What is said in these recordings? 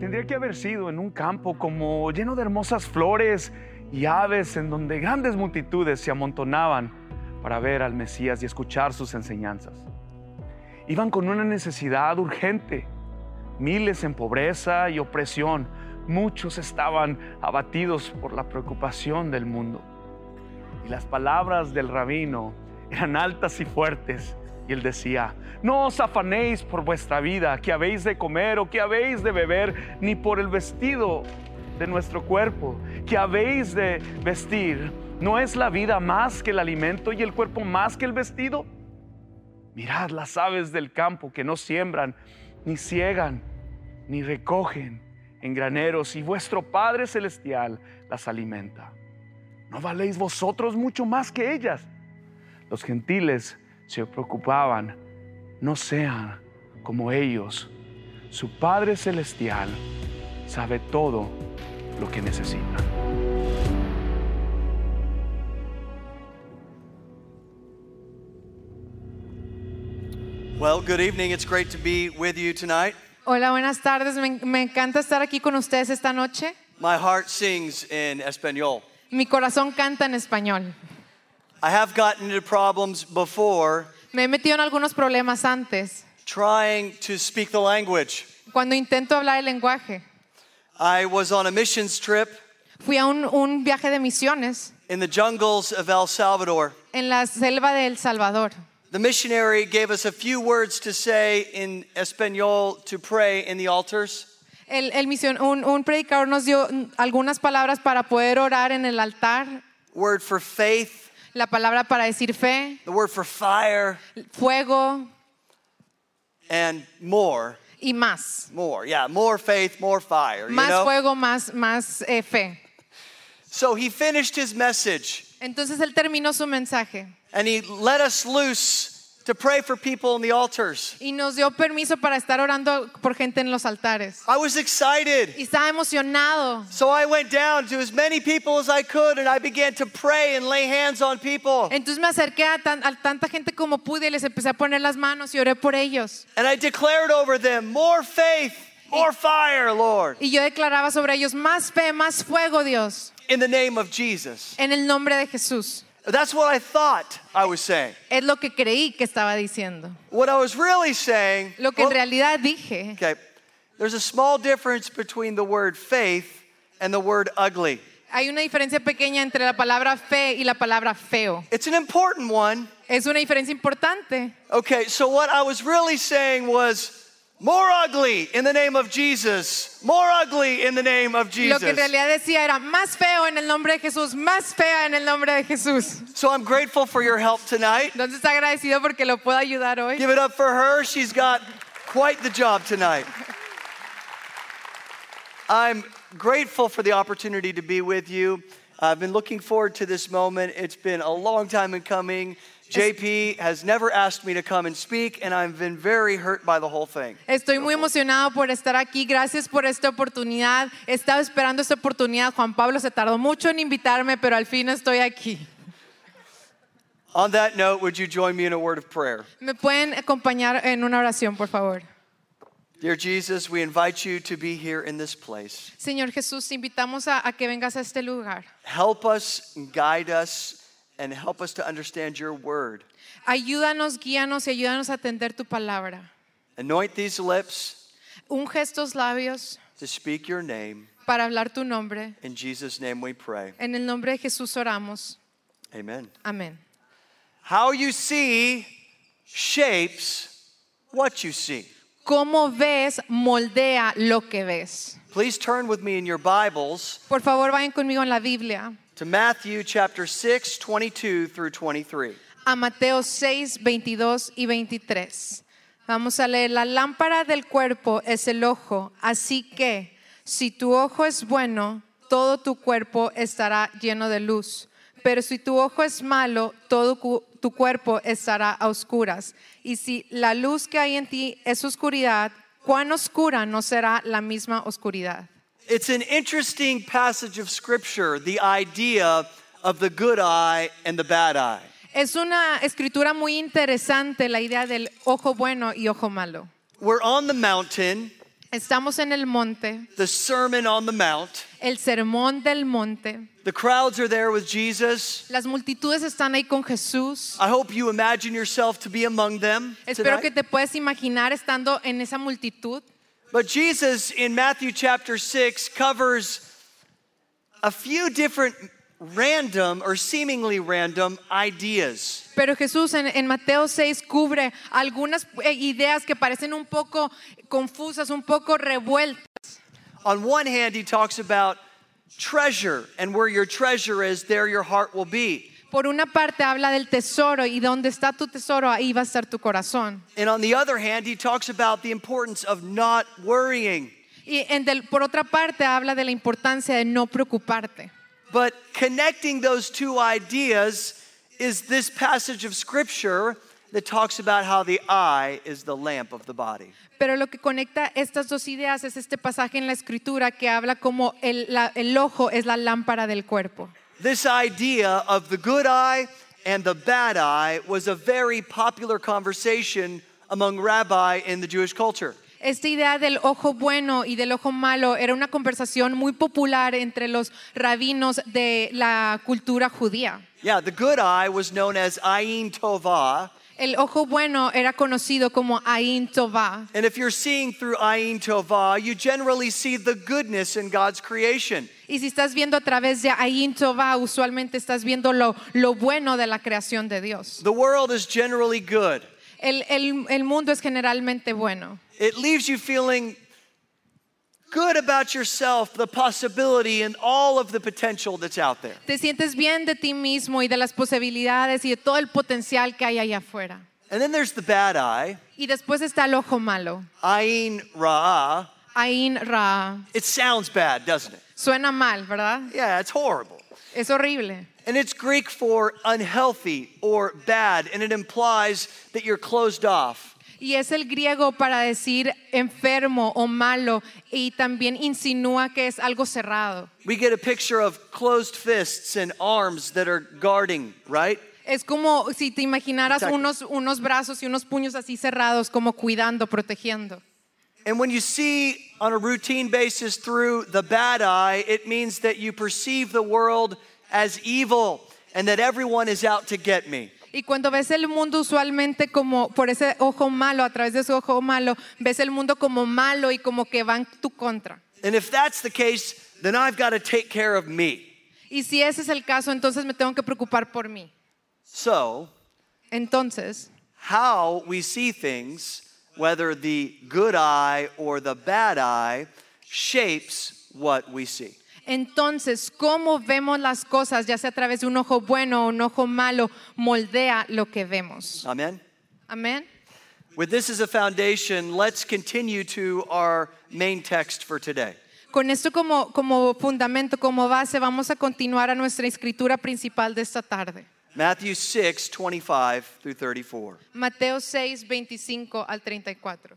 Tendría que haber sido en un campo como lleno de hermosas flores y aves en donde grandes multitudes se amontonaban para ver al Mesías y escuchar sus enseñanzas. Iban con una necesidad urgente, miles en pobreza y opresión, muchos estaban abatidos por la preocupación del mundo. Y las palabras del rabino eran altas y fuertes. Y él decía, no os afanéis por vuestra vida, que habéis de comer o que habéis de beber, ni por el vestido de nuestro cuerpo, que habéis de vestir. ¿No es la vida más que el alimento y el cuerpo más que el vestido? Mirad las aves del campo que no siembran, ni ciegan, ni recogen en graneros, y vuestro Padre Celestial las alimenta. ¿No valéis vosotros mucho más que ellas? Los gentiles se preocupaban, no sean como ellos. Su Padre Celestial sabe todo lo que necesitan. Well, good evening. It's great to be with you tonight. Hola, buenas tardes. Me, me encanta estar aquí con ustedes esta noche. My heart sings in Espanol. Mi corazón canta en español. I have gotten into problems before Me he metido en algunos problemas antes, trying to speak the language. cuando intento hablar el lenguaje. I was on a missions trip Fui a un, un viaje de misiones in the jungles of El Salvador. en la selva de El Salvador. The missionary gave us a few words to say in Espanol to pray in the altars. El, el mision- un, un predicador nos dio algunas palabras para poder orar en el altar, Word for faith, la palabra para decir fe, the word for fire, fuego and more. y más. More, yeah, more faith, more fire. You Más know? fuego, más, más eh, fe. So he finished his message Entonces él terminó su mensaje and he let us loose to pray for people in the altars. y nos dio permiso para estar orando por gente en los altares. I was excited. Y estaba emocionado. So I went down to as many people as I could and I began to pray and lay hands on people. Entonces me acerqué a, tan- a tanta gente como pude y les empecé a poner las manos y oré por ellos. And I declared over them more faith, more fire, Lord, Y yo declaraba sobre ellos más fe, más fuego, Dios, in the name of Jesus. en el nombre de Jesús. That's what I thought I was saying. Es lo que creí que estaba diciendo. What I was really saying, Lo que en realidad dije. okay, there's a small difference between the word faith and the word ugly. Hay una diferencia pequeña entre la palabra fe y la palabra feo. It's an important one. Es una diferencia importante. Okay, so what I was really saying was more ugly in the name of Jesus. More ugly in the name of Jesus. Lo que en realidad decía era más feo en el nombre de Jesús, más fea en el nombre de Jesús. So I'm grateful for your help tonight. Entonces agradecido porque lo puedo ayudar hoy. Give it up for her. She's got quite the job tonight. I'm grateful for the opportunity to be with you. I've been looking forward to this moment. It's been a long time in coming. JP has never asked me to come and speak, and I've been very hurt by the whole thing. Estoy muy emocionado por estar aquí. Gracias por esta oportunidad. He estado esperando esta oportunidad. Juan Pablo se tardó mucho en invitarme, pero al fin estoy aquí. On that note, would you join me in a word of prayer? ¿Me pueden acompañar en una oración, por favor? Dear Jesus, we invite you to be here in this place. Señor Jesús, invitamos a, a que vengas a este lugar. Help us, guide us, and help us to understand your word. Ayúdanos, guíanos y ayúdanos a atender tu palabra. Anoint these lips Unge estos labios to speak your name. para hablar tu nombre. In Jesus' name we pray. En el nombre de Jesús oramos. Amen. Amén. How you see shapes what you see. Cómo ves, moldea lo que ves. Please turn with me in your Bibles Por favor, vayan conmigo en la Biblia. To Matthew chapter 6, 22 through 23. a Mateo 6, 22 y 23. Vamos a leer, la lámpara del cuerpo es el ojo, así que si tu ojo es bueno, todo tu cuerpo estará lleno de luz. Pero si tu ojo es malo, todo tu cuerpo estará a oscuras. Y si la luz que hay en ti es oscuridad, cuán oscura no será la misma oscuridad. It's an interesting passage of scripture, the idea of the good eye and the bad eye. Es una escritura muy interesante la idea del ojo bueno y ojo malo. We're on the mountain, Estamos en el monte, the Sermon on the Mount. el sermón del monte. The crowds are there with Jesus. Las multitudes están ahí con Jesús. I hope you imagine yourself to be among them. Espero tonight. que te puedas imaginar estando en esa multitud. But Jesus in Matthew chapter 6 covers a few different random or seemingly random ideas. Pero Jesús en, en Mateo 6 cubre algunas eh, ideas que parecen un poco confusas, un poco revueltas. On one hand, he talks about treasure, and where your treasure is, there your heart will be. Por una parte habla del tesoro y donde está tu tesoro, ahí va a estar tu corazón. And on the other hand, he talks about the importance of not worrying. Y en del- por otra parte habla de la importancia de no preocuparte. But connecting those two ideas is this passage of scripture that talks about how the eye is the lamp of the body. Pero lo que conecta estas dos ideas es este pasaje en la escritura que habla como el, la- el ojo es la lámpara del cuerpo. This idea of the good eye and the bad eye was a very popular conversation among rabbi in the Jewish culture. Esta idea del ojo bueno y del ojo malo era una conversación muy popular entre los rabinos de la cultura judía. Yeah, the good eye was known as ayin tovah, El ojo bueno era conocido como Ain Tová. and if you're seeing through ayin tovah, you generally see the goodness in God's creation. Y si estás viendo a través de Ain Tová, usualmente estás viendo lo, lo bueno de la creación de Dios. The world is generally good. El, el- el mundo es generalmente bueno. It leaves you feeling good about yourself, the possibility, and all of the potential that's out there. Te sientes bien de ti mismo y de las posibilidades y de todo el potencial que hay allá afuera. And then there's the bad eye, Y después está el ojo malo, ayin ra'ah. Ain Ra. It sounds bad, doesn't it? Suena mal, ¿verdad? Yeah, it's horrible. Es horrible. And it's Greek for unhealthy or bad, and it implies that you're closed off. Y es el griego para decir enfermo o malo y también insinúa que es algo cerrado. We get a picture of closed fists and arms that are guarding, right? Es como si te imaginaras unos, unos brazos y unos puños así cerrados, como cuidando, protegiendo. And when you see on a routine basis through the bad eye, it means that you perceive the world as evil and that everyone is out to get me. Y cuando ves el mundo usualmente como por ese ojo malo, a través de ese ojo malo, ves el mundo como malo y como que va en tu contra. And if that's the case, then I've got to take care of me. Y si ese es el caso, entonces me tengo que preocupar por mí. So, Entonces, how we see things, whether the good eye or the bad eye, shapes what we see. entonces, cómo vemos las cosas, ya sea a través de un ojo bueno o un ojo malo, moldea lo que vemos. Amen? Amén. With this as a foundation, let's continue to our main text for today. Con esto como, como fundamento, como base, vamos a continuar a nuestra escritura principal de esta tarde. Matthew 6, 25 through 34. Mateo 6, 25 al 34.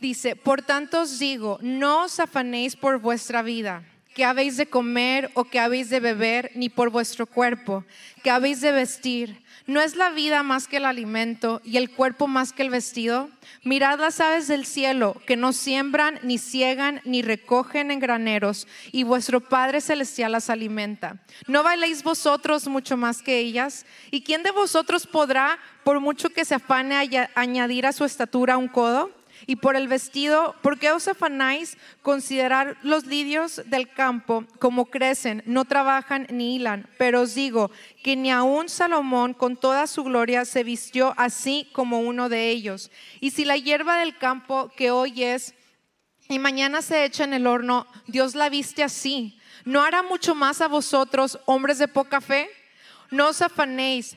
Dice, por tanto os digo, no os afanéis por vuestra vida, que habéis de comer o que habéis de beber, ni por vuestro cuerpo, que habéis de vestir. ¿No es la vida más que el alimento y el cuerpo más que el vestido? Mirad las aves del cielo, que no siembran, ni ciegan, ni recogen en graneros, y vuestro Padre Celestial las alimenta. ¿No bailéis vosotros mucho más que ellas? ¿Y quién de vosotros podrá, por mucho que se afane, aña- añadir a su estatura un codo? Y por el vestido, ¿por qué os afanáis? Considerar los lirios del campo, como crecen, no trabajan ni hilan. Pero os digo que ni aun Salomón con toda su gloria se vistió así como uno de ellos. Y si la hierba del campo que hoy es y mañana se echa en el horno, Dios la viste así. ¿No hará mucho más a vosotros, hombres de poca fe? No os afanéis,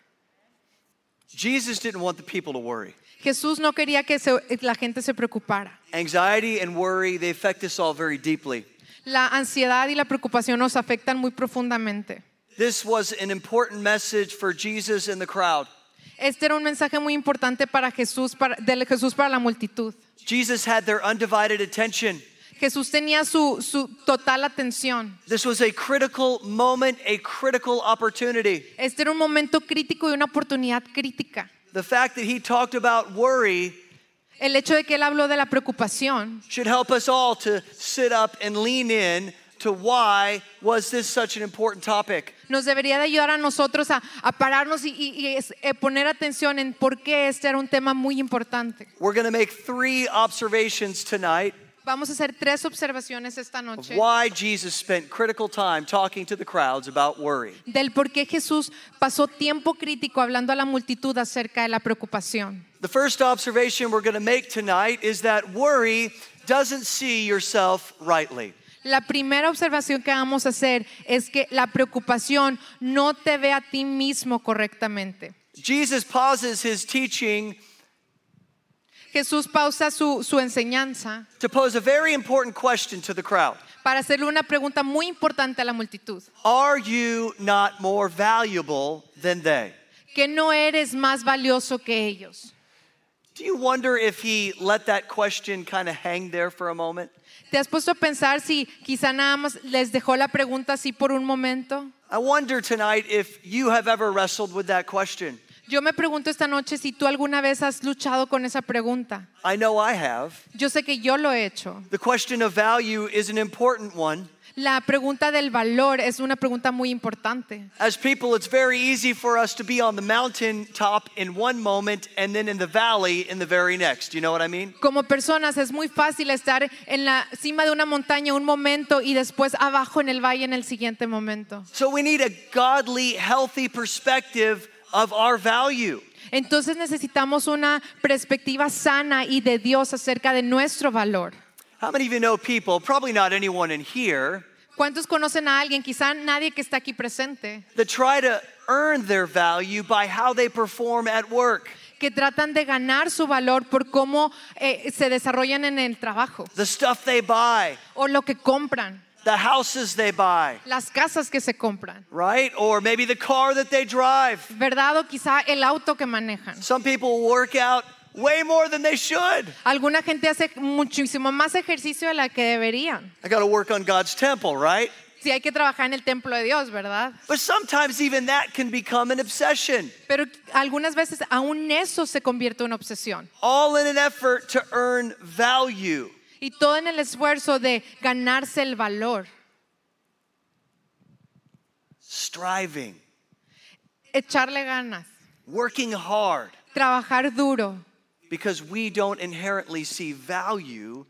Jesus didn't want the people to worry. Jesús no quería que se- la gente se preocupara. Anxiety and worry, they affect us all very deeply. La ansiedad y la preocupación nos afectan muy profundamente. This was an important message for Jesus and the crowd. Este era un mensaje muy importante para Jesús, para, de Jesús para la multitud. Jesus had their undivided attention. Jesús tenía su, su total atención. This was a critical moment, a critical opportunity. Este era un momento crítico y una oportunidad crítica. The fact that he talked about worry El hecho de que él habló de la preocupación should help us all to sit up and lean in to why was this such an important topic. nos debería de ayudar a nosotros a, a pararnos y, y- y eh, poner atención en por qué este era un tema muy importante. We're going to make three observations tonight Vamos a hacer tres observaciones esta noche why Jesus spent critical time talking to the crowds about worry. del por qué Jesús pasó tiempo crítico hablando a la multitud acerca de la preocupación. The first observation we're going to make tonight is that worry doesn't see yourself rightly. La primera observación que vamos a hacer es que la preocupación no te ve a ti mismo correctamente. Jesus pauses his teaching Jesús pausa su, su enseñanza to pose a very important question to the crowd para hacerle una pregunta muy importante a la multitud. Are you not more valuable than they? Que no eres más valioso que ellos. Do you wonder if he let that question kind of hang there for a moment? ¿Te has puesto a pensar si quizá nada más les dejó la pregunta así por un momento? I wonder tonight if you have ever wrestled with that question. Yo me pregunto esta noche si tú alguna vez has luchado con esa pregunta. I know I have. Yo sé que yo lo he hecho. The question of value is an important one. La pregunta del valor es una pregunta muy importante. As people, it's very easy for us to be on the mountain top in one moment and then in the valley in the very next. You know what I mean? Como personas es muy fácil estar en la cima de una montaña un momento y después abajo en el valle en el siguiente momento. So we need a godly, healthy perspective of our value. Entonces necesitamos una perspectiva sana y de Dios acerca de nuestro valor. How many of you know people, probably not anyone in here, ¿Cuántos conocen a alguien, quizá nadie que está aquí presente, that try to earn their value by how they perform at work? que tratan de ganar su valor por cómo eh, se desarrollan en el trabajo The stuff they buy, o lo que compran, the houses they buy, las casas que se compran, right? Or maybe the car that they drive. ¿verdad? O quizá el auto que manejan. Some people work out way more than they should. Alguna gente hace muchísimo más ejercicio de la que deberían. I got to work on God's temple, right? Sí hay que trabajar en el templo de Dios, ¿verdad? But sometimes even that can become an obsession, Pero algunas veces aún eso se convierte en una obsesión. all in an effort to earn value. Y todo en el esfuerzo de ganarse el valor, Striving, echarle ganas, working hard, trabajar duro, because we don't inherently see value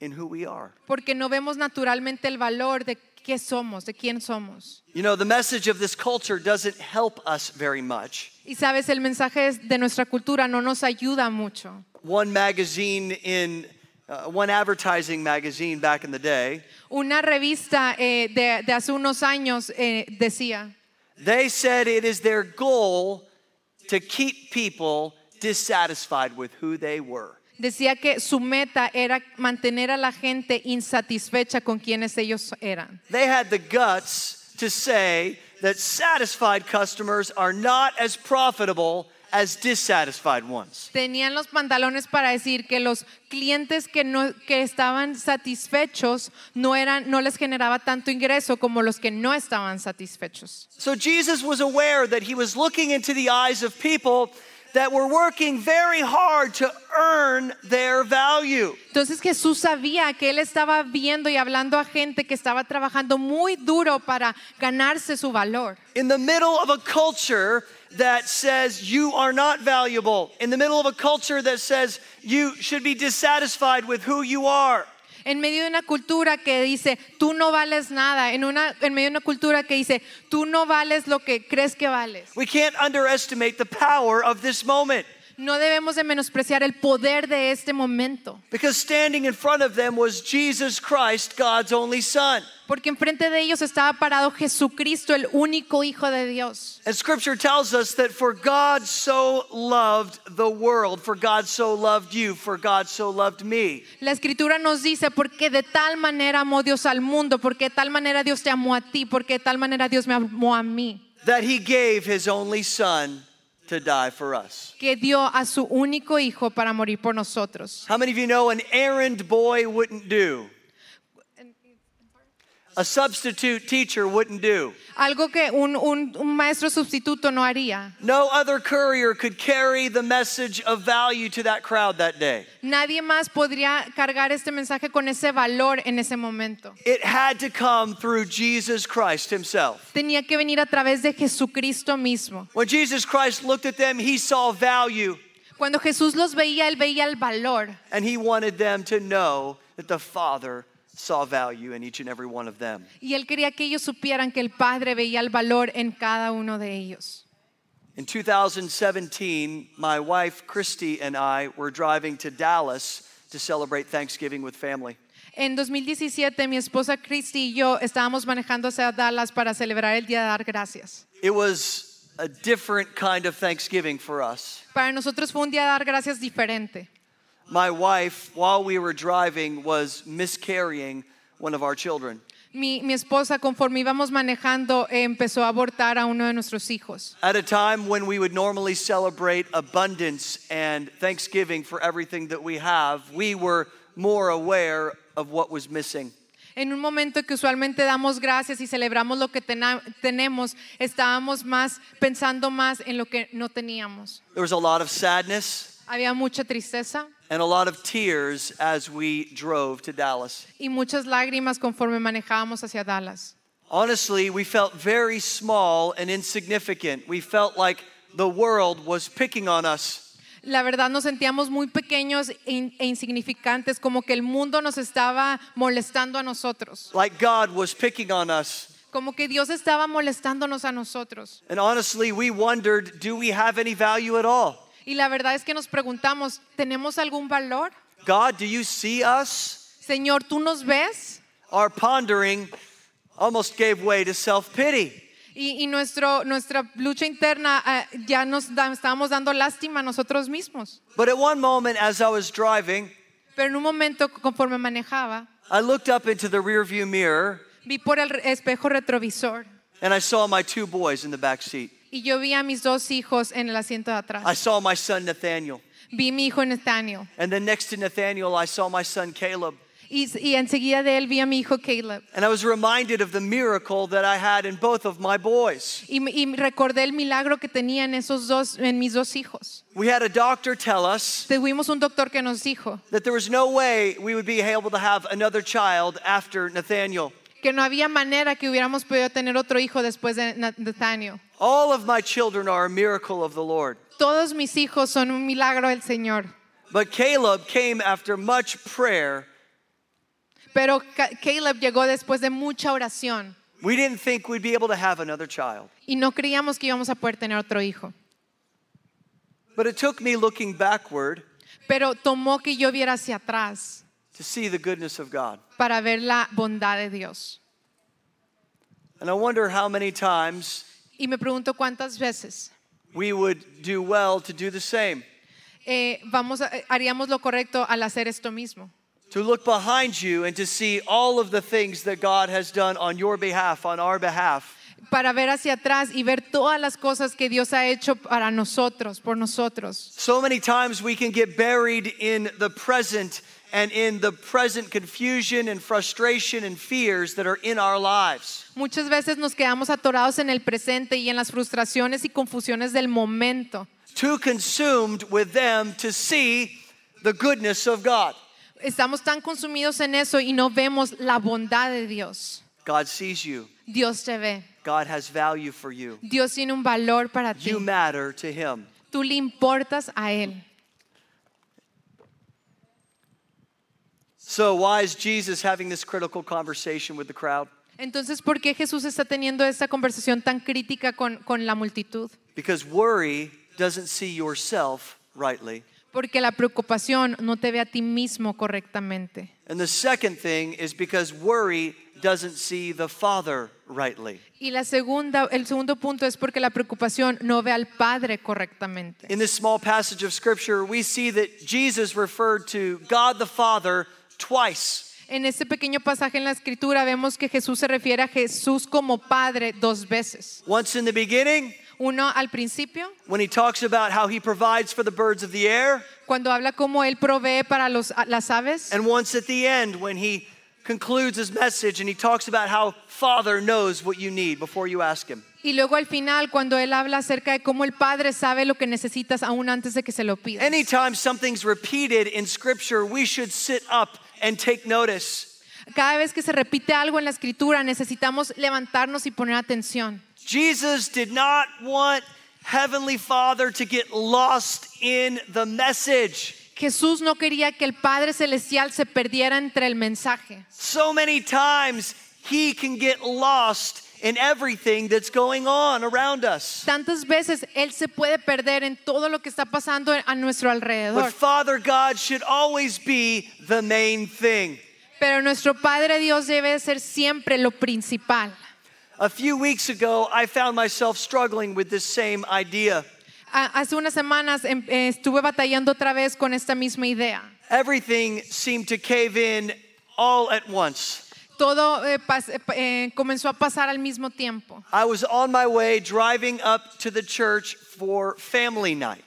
in who we are. porque no vemos naturalmente el valor de qué somos, de quién somos. You know, the message of this culture doesn't help us very much. Y sabes, el mensaje de nuestra cultura no nos ayuda mucho. One magazine in uh, one advertising magazine back in the day, Una revista eh, de, de hace unos años eh, decía, they said it is their goal to keep people dissatisfied with who they were. decía que su meta era mantener a la gente insatisfecha con quienes ellos eran. They had the guts to say that satisfied customers are not as profitable as dissatisfied ones. Tenían los pantalones para decir que los clientes que no que estaban satisfechos no eran no les generaba tanto ingreso como los que no estaban satisfechos. So Jesus was aware that he was looking into the eyes of people that were working very hard to earn their value. Entonces Jesús sabía que él estaba viendo y hablando a gente que estaba trabajando muy duro para ganarse su valor. In the middle of a culture that says you are not valuable, in the middle of a culture that says you should be dissatisfied with who you are. En medio de una cultura que dice, tú no vales nada, en, una, en medio de una cultura que dice, tú no vales lo que crees que vales. We can't underestimate the power of this moment. No debemos de menospreciar el poder de este momento, because standing in front of them was Jesus Christ, God's only Son. porque enfrente de ellos estaba parado Jesucristo, el único Hijo de Dios. And scripture tells us that for God so loved the world, for God so loved you, for God so loved me, La escritura nos dice, porque de tal manera amó Dios al mundo, porque de tal manera Dios te amó a ti, porque de tal manera Dios me amó a mí, that he gave his only Son to die for us. que dio a su único Hijo para morir por nosotros. How many of you know an errand boy wouldn't do? A substitute teacher wouldn't do. Algo que un, un- un maestro sustituto no haría. No other courier could carry the message of value to that crowd that day. Nadie más podría cargar este mensaje con ese valor en ese momento. It had to come through Jesus Christ himself. Tenía que venir a través de Jesucristo mismo. When Jesus Christ looked at them, he saw value Cuando Jesús los veía, él veía el valor and he wanted them to know that the Father saw value in each and every one of them. y él quería que ellos supieran que el Padre veía el valor en cada uno de ellos. In 2017, my wife Christy and I were driving to Dallas to celebrate Thanksgiving with family. En 2017, mi esposa Christy y yo estábamos manejando hacia Dallas para celebrar el Día de Dar Gracias. It was a different kind of Thanksgiving for us. Para nosotros fue un día de dar gracias diferente. My wife, while we were driving, was miscarrying one of our children. Mi, mi esposa, conforme íbamos manejando, eh, empezó a abortar a uno de nuestros hijos. At a time when we would normally celebrate abundance and thanksgiving for everything that we have, we were more aware of what was missing. En un momento que usualmente damos gracias y celebramos lo que tena- tenemos, estábamos más pensando más en lo que no teníamos. There was a lot of sadness Había mucha tristeza and a lot of tears as we drove to Dallas. y muchas lágrimas conforme manejábamos hacia Dallas. Honestly, we felt very small and insignificant. We felt like the world was picking on us. La verdad nos sentíamos muy pequeños e, in- e insignificantes, como que el mundo nos estaba molestando a nosotros, like God was picking on us. como que Dios estaba molestándonos a nosotros. And honestly, we wondered do we have any value at all? Y la verdad es que nos preguntamos, ¿tenemos algún valor? God, do you see us? Señor, ¿tú nos ves? Our pondering almost gave way to self pity. Y, y nuestro, nuestra lucha interna eh, ya nos da- estábamos dando lástima a nosotros mismos. But at one moment, as I was driving, Pero en un momento, conforme manejaba, I looked up into the rearview mirror vi por el espejo retrovisor and I saw my two boys in the back seat. Y yo vi a mis dos hijos en el asiento de I atrás. saw my son Nathaniel. Vi mi hijo Nathaniel And then next to Nathaniel, I saw my son Caleb. y, y enseguida de él vi a mi hijo Caleb. And I was reminded of the miracle that I had in both of my boys. Y, y recordé el milagro que tenía en esos dos, en mis dos hijos. We had a doctor tell us Tuvimos un doctor que nos dijo that there was no way we would be able to have another child after Nathaniel. que no había manera que hubiéramos podido tener otro hijo después de Na- Nathaniel. All of my children are a miracle of the Lord. Todos mis hijos son un milagro del Señor. But Caleb came after much prayer. Pero Caleb llegó después de mucha oración We didn't think we'd be able to have another child. y no creíamos que íbamos a poder tener otro hijo. But it took me looking backward Pero tomó que yo viera hacia atrás to see the goodness of God. para ver la bondad de Dios. And I wonder how many times Y me pregunto cuántas veces we would do well to do the same. eh, vamos a- eh, haríamos lo correcto al hacer esto mismo. To look behind you and to see all of the things that God has done on your behalf, on our behalf. Para ver hacia atrás y ver todas las cosas que Dios ha hecho para nosotros, por nosotros. So many times we can get buried in the present and in the present confusion and frustration and fears that are in our lives. Muchas veces nos quedamos atorados en el presente y en las frustraciones y confusiones del momento. Too consumed with them to see the goodness of God. Estamos tan consumidos en eso y no vemos la bondad de Dios. God sees you. Dios te ve. God has value for you. Dios tiene un valor para ti. You matter to Him. Tú le importas a Él. So, why is Jesus having this critical conversation with the crowd? Entonces, ¿por qué Jesús está teniendo esta conversación tan crítica con, con la multitud? Because worry doesn't see yourself, rightly. Porque la preocupación no te ve a ti mismo correctamente. And the second thing is because worry doesn't see the Father rightly. Y la segunda, el segundo punto es porque la preocupación no ve al Padre correctamente. In this small passage of Scripture, we see that Jesus referred to God the Father twice. En este pequeño pasaje en la escritura vemos que Jesús se refiere a Jesús como Padre dos veces. Once in the beginning, Uno al principio, when he talks about how he provides for the birds of the air, cuando habla cómo Él provee para los, las aves. and once at the end when he concludes his message and he talks about how Father knows what you need before you ask him. Y luego al final, cuando Él habla acerca de cómo el Padre sabe lo que necesitas aún antes de que se lo pidas. Anytime something's repeated in Scripture, we should sit up and take notice. Cada vez que se repite algo en la escritura, necesitamos levantarnos y poner atención. Jesus did not want Heavenly Father to get lost in the message. Jesús no quería que el Padre Celestial se perdiera entre el mensaje. So many times he can get lost in everything that's going on around us. Tantas veces Él se puede perder en todo lo que está pasando a nuestro alrededor. But Father God should always be the main thing. Pero nuestro Padre Dios debe ser siempre lo principal. A few weeks ago, I found myself struggling with this same idea. Hace unas semanas eh, estuve batallando otra vez con esta misma idea. Everything seemed to cave in all at once. Todo eh, pas- eh, eh, comenzó a pasar al mismo tiempo. I was on my way driving up to the church for family night.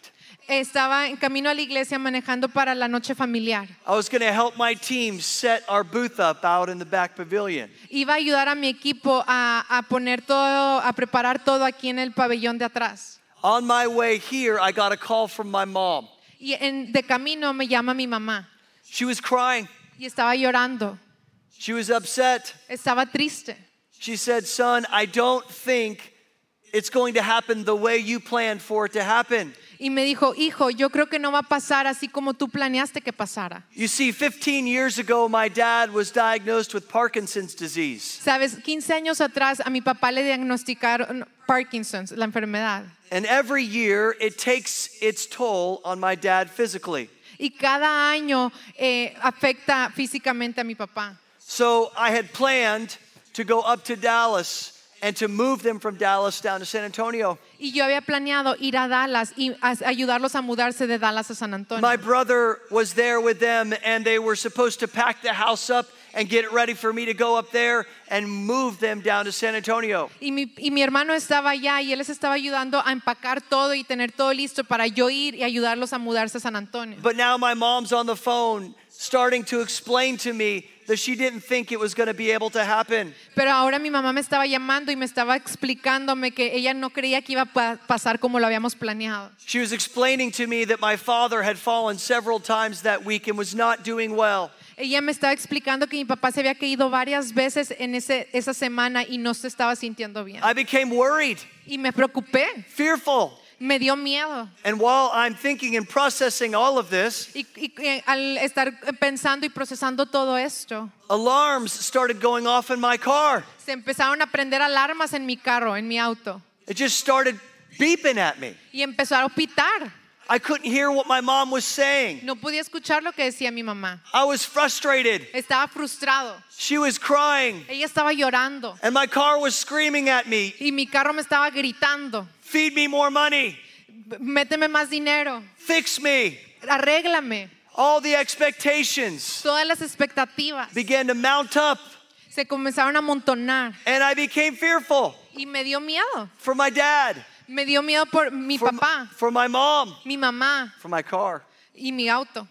Estaba en camino a la iglesia manejando para la noche familiar. I was going to help my team set our booth up out in the back pavilion. Iba a ayudar a mi equipo a, a poner todo, a preparar todo aquí en el pabellón de atrás. On my way here, I got a call from my mom. Y en- de camino me llama mi mamá She was crying, y estaba llorando, she was upset. estaba triste. She said, Son, I don't think it's going to happen the way you planned for it to happen. Y me dijo, hijo, yo creo que no va a pasar así como tú planeaste que pasara. You see, 15 years ago, my dad was diagnosed with Parkinson's disease. Sabes, 15 años atrás a mi papá le diagnosticaron Parkinson's, la enfermedad. And every year, it takes its toll on my dad physically. Y cada año eh, afecta físicamente a mi papá. So I had planned to go up to Dallas and to move them from Dallas down to San Antonio. Y yo había planeado ir a Dallas y ayudarlos a mudarse de Dallas a San Antonio. My brother was there with them, and they were supposed to pack the house up and get it ready for me to go up there and move them down to San Antonio. Y mi, y mi hermano estaba allá y él les estaba ayudando a empacar todo y tener todo listo para yo ir y ayudarlos a mudarse a San Antonio. But now my mom's on the phone starting to explain to me that she didn't think it was going to be able to happen. Pero ahora mi mamá me estaba llamando y me estaba explicándome que ella no creía que iba a pasar como lo habíamos planeado. She was explaining to me that my father had fallen several times that week and was not doing well. Ella me estaba explicando que mi papá se había caído varias veces en ese, esa semana y no se estaba sintiendo bien. I became worried, Y me preocupé, fearful. Me dio miedo. And while I'm thinking and processing all of this, Y, al estar pensando y procesando todo esto, alarms started going off in my car. se empezaron a prender alarmas en mi carro, en mi auto. It just started beeping at me. Y empezaron a pitar. I couldn't hear what my mom was saying. No podía escuchar lo que decía mi mamá. I was frustrated. Estaba frustrado. She was crying, Ella estaba llorando. and my car was screaming at me, Y mi carro me estaba gritando. Feed me more money, Méteme más dinero. fix me. Arréglame. All the expectations Todas las expectativas began to mount up, se comenzaron a amontonar. and I became fearful Y me dio miedo. for my dad, Me dio miedo por mi for, papá, for my mom, mi mamá for my car. y mi auto.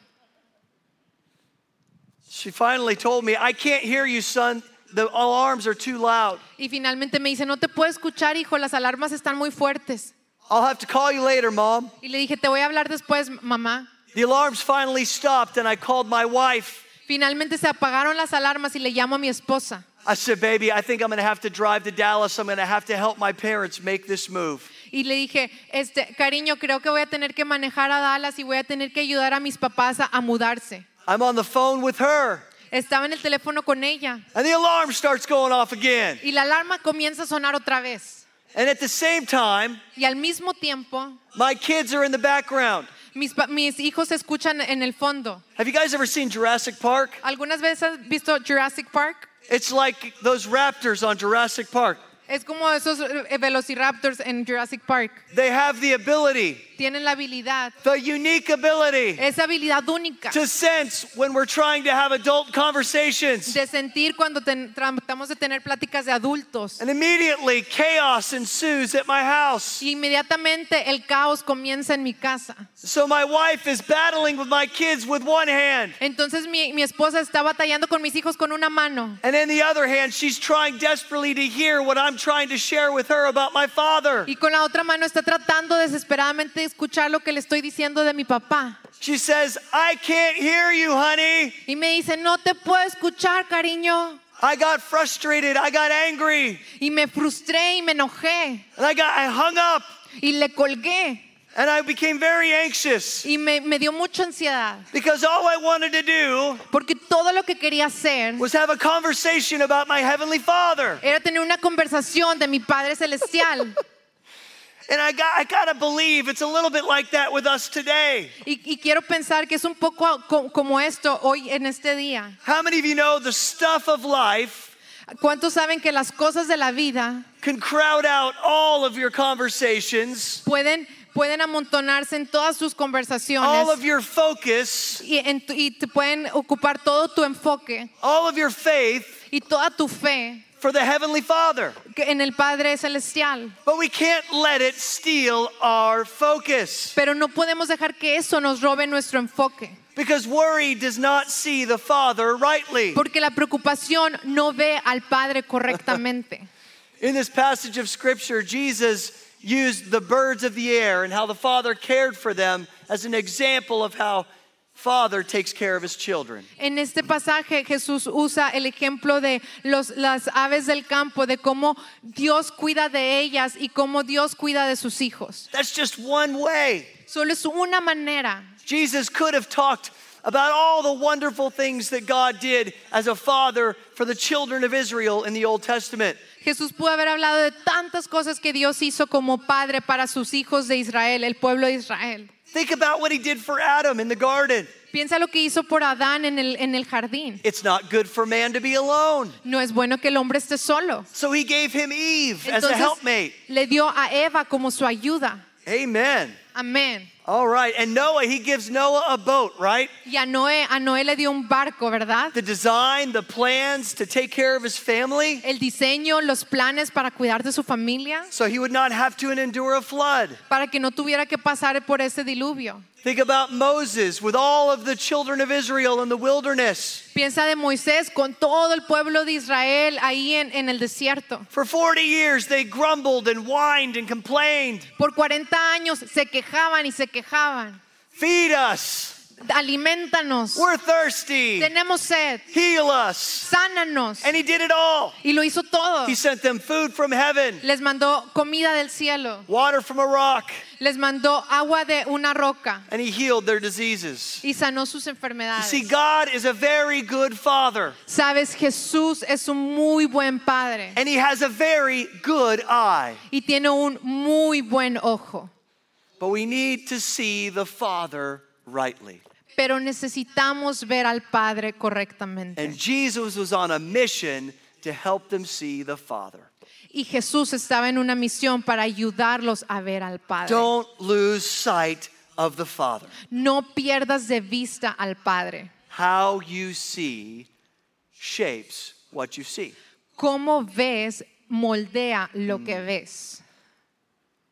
She finally told me, I can't hear you, son. The alarms are too loud. Y finalmente me dice, no te puedo escuchar, hijo, las alarmas están muy fuertes. I'll have to call you later, mom. Y le dije, te voy a hablar después, mamá. The alarms finally stopped, and I called my wife. Finalmente se apagaron las alarmas y le llamo a mi esposa. I said, Baby, I think I'm gonna have to drive to Dallas. I'm gonna have to help my parents make this move. Y le dije, este, cariño, creo que voy a tener que manejar a Dallas y voy a tener que ayudar a mis papás a, a mudarse. I'm on the phone with her, Estaba en el teléfono con ella and the alarm starts going off again. y la alarma comienza a sonar otra vez. And at the same time, Y al mismo tiempo, my kids are in the background. Mis, mis hijos escuchan en el fondo. Have you guys ever seen Jurassic Park? ¿Algunas veces has visto Jurassic Park? It's like those raptors on Jurassic Park. Es como esos eh, velociraptors en Jurassic Park. They have the ability, Tienen la habilidad, the unique ability esa habilidad única to sense when we're trying to have adult conversations. de sentir cuando ten- tratamos de tener pláticas de adultos. And immediately chaos ensues at my house. Y inmediatamente el caos comienza en mi casa. So my wife is battling with my kids with one hand. Entonces mi, mi esposa está batallando con mis hijos con una mano. And in the other hand, she's trying desperately to hear what I'm trying to share with her about my father. Y con la otra mano está tratando desesperadamente de escuchar lo que le estoy diciendo de mi papá. She says, I can't hear you, honey. Y me dice, no te puedo escuchar, cariño. I got frustrated. I got angry. Y me frustré y me enojé. And I got I hung up Y le colgué. and I became very anxious Y me, me dio mucha ansiedad. because all I wanted to do Porque todo lo que quería hacer was have a conversation about my heavenly father. era tener una conversación de mi Padre Celestial. And I got I got to believe it's a little bit like that with us today. Y, y quiero pensar que es un poco como esto hoy en este día. How many of you know the stuff of life ¿Cuántos saben que las cosas de la vida can crowd out all of your conversations, pueden, pueden amontonarse en todas tus conversaciones all of your focus, y, en y te pueden ocupar todo tu enfoque all of your faith y toda tu fe for the heavenly Father? en el Padre Celestial? But we can't let it steal our focus Pero no podemos dejar que eso nos robe nuestro enfoque. because worry does not see the Father rightly. Porque la preocupación no ve al Padre correctamente. In this passage of Scripture, Jesus used the birds of the air and how the Father cared for them as an example of how Father takes care of his children. En este pasaje Jesús usa el ejemplo de los, las aves del campo, de cómo Dios cuida de ellas y cómo Dios cuida de sus hijos. That's just one way. Solo es una manera. Jesus could have talked about all the wonderful things that God did as a father for the children of Israel in the Old Testament. Jesús pudo haber hablado de tantas cosas que Dios hizo como padre para sus hijos de Israel, el pueblo de Israel. Think about what he did for Adam in the garden. Piensa lo que hizo por Adán en el, en el jardín. It's not good for man to be alone. No es bueno que el hombre esté solo. So he gave him Eve as a Entonces helpmate. le dio a Eva como su ayuda. Amen. Amén. All right. And Noah, he gives Noah a boat, right? Y a Noé, a Noé le dio un barco, ¿verdad? The design, the plans to take care of his family El diseño, los planes para cuidar de su familia, so he would not have to endure a flood. para que no tuviera que pasar por ese diluvio. Think about Moses with all of the children of Israel in the wilderness. Piensa de Moisés con todo el pueblo de Israel ahí en, en el desierto. For 40 years, they grumbled and whined and complained. Por 40 años se quejaban y se quejaban. Feed us. Alimentanos. We're thirsty. Tenemos sed. Heal us. Sánanos. And he did it all. Y lo hizo todo. He sent them food from heaven, Les mandó comida del cielo. water from a rock, Les mandó agua de una roca. and he healed their diseases. Y sanó sus You enfermedades. see, God is a very good father, Sabes, Jesús es un muy buen padre. and he has a very good eye. y tiene un muy buen ojo. But we need to see the father rightly. Pero necesitamos ver al Padre correctamente. And Jesus was on a mission to help them see the father. Y Jesús estaba en una misión para ayudarlos a ver al Padre. Don't lose sight of the father. No pierdas de vista al Padre. How you see shapes what you see. Cómo ves moldea lo que mm. ves.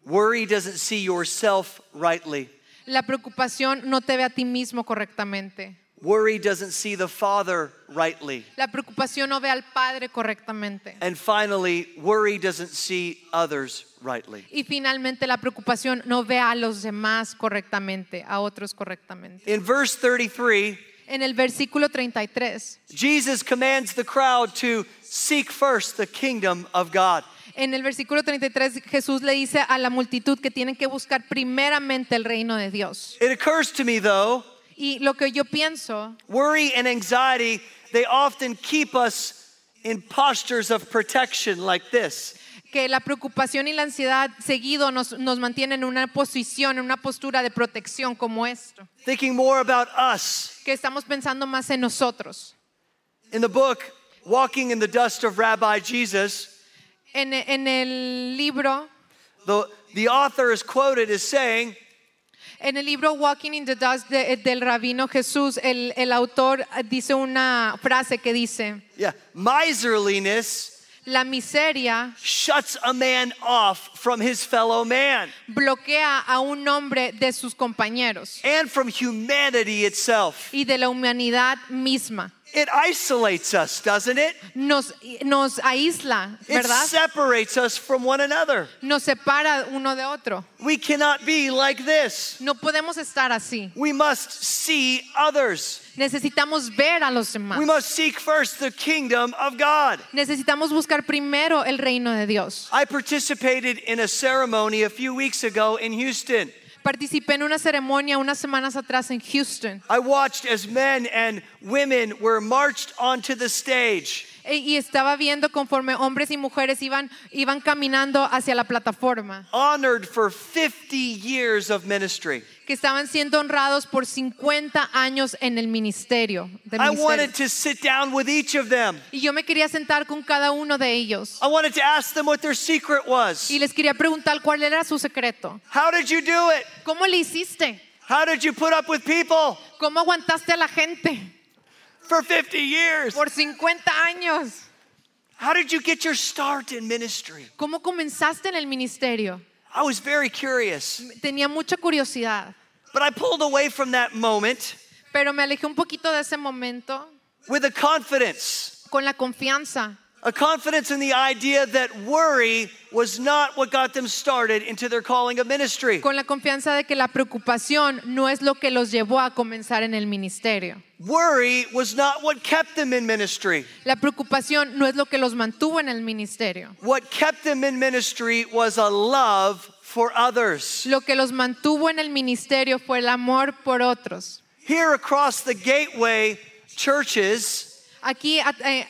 Worry doesn't see yourself rightly. La preocupación no te ve a ti mismo correctamente. Worry doesn't see the Father rightly. La preocupación no ve al Padre correctamente. And finally, worry doesn't see others rightly. Y finalmente la preocupación no ve a los demás correctamente, a otros correctamente. In verse 33, En el versículo 33, Jesus commands the crowd to seek first the kingdom of God. En el versículo 33 Jesús le dice a la multitud que tienen que buscar primeramente el reino de Dios. It occurs to me, though, Y lo que yo pienso worry and anxiety, they often keep us in postures of protection like this. que la preocupación y la ansiedad seguido nos, nos mantienen en una posición, en una postura de protección como esto, thinking more about us. que estamos pensando más en nosotros. In the book, Walking in the Dust of Rabbi Jesus, En, en el libro, the, the author is quoted as saying, en el libro Walking in the Dust de- del rabino Jesús, el, el autor dice una frase que dice, yeah, miserliness la miseria shuts a man off from his fellow man bloquea a un hombre de sus compañeros and from humanity itself. y de la humanidad misma. It isolates us, doesn't it? Nos, nos aísla, ¿verdad? It separates us from one another. Nos separa uno de otro. We cannot be like this. No podemos estar así. We must see others. Necesitamos ver a los demás. We must seek first the kingdom of God. Necesitamos buscar primero el reino de Dios. I participated in a ceremony a few weeks ago in Houston. Participé en una ceremonia unas semanas atrás en Houston I watched as men and women were marched onto the stage. E- y estaba viendo conforme hombres y mujeres iban, iban caminando hacia la plataforma, honored for 50 years of ministry. que estaban siendo honrados por 50 años en el ministerio. del I ministerio. wanted to sit down with each of them. Y yo me quería sentar con cada uno de ellos I wanted to ask them what their secret was. y les quería preguntar cuál era su secreto. How did you do it? ¿Cómo le hiciste? How did you put up with people ¿Cómo aguantaste a la gente for 50 years? por 50 años? How did you get your start in ministry? ¿Cómo comenzaste en el ministerio? I was very curious, Tenía mucha curiosidad, but I pulled away from that moment pero me alejé un poquito de ese momento with a confidence. con la confianza, A confidence in the idea that worry was not what got them started into their calling of ministry. con la confianza de que la preocupación no es lo que los llevó a comenzar en el ministerio. Worry was not what kept them in ministry. La preocupación no es lo que los mantuvo en el ministerio. What kept them in ministry was a love for others. Lo que los mantuvo en el ministerio fue el amor por otros. Here across the gateway churches, Aquí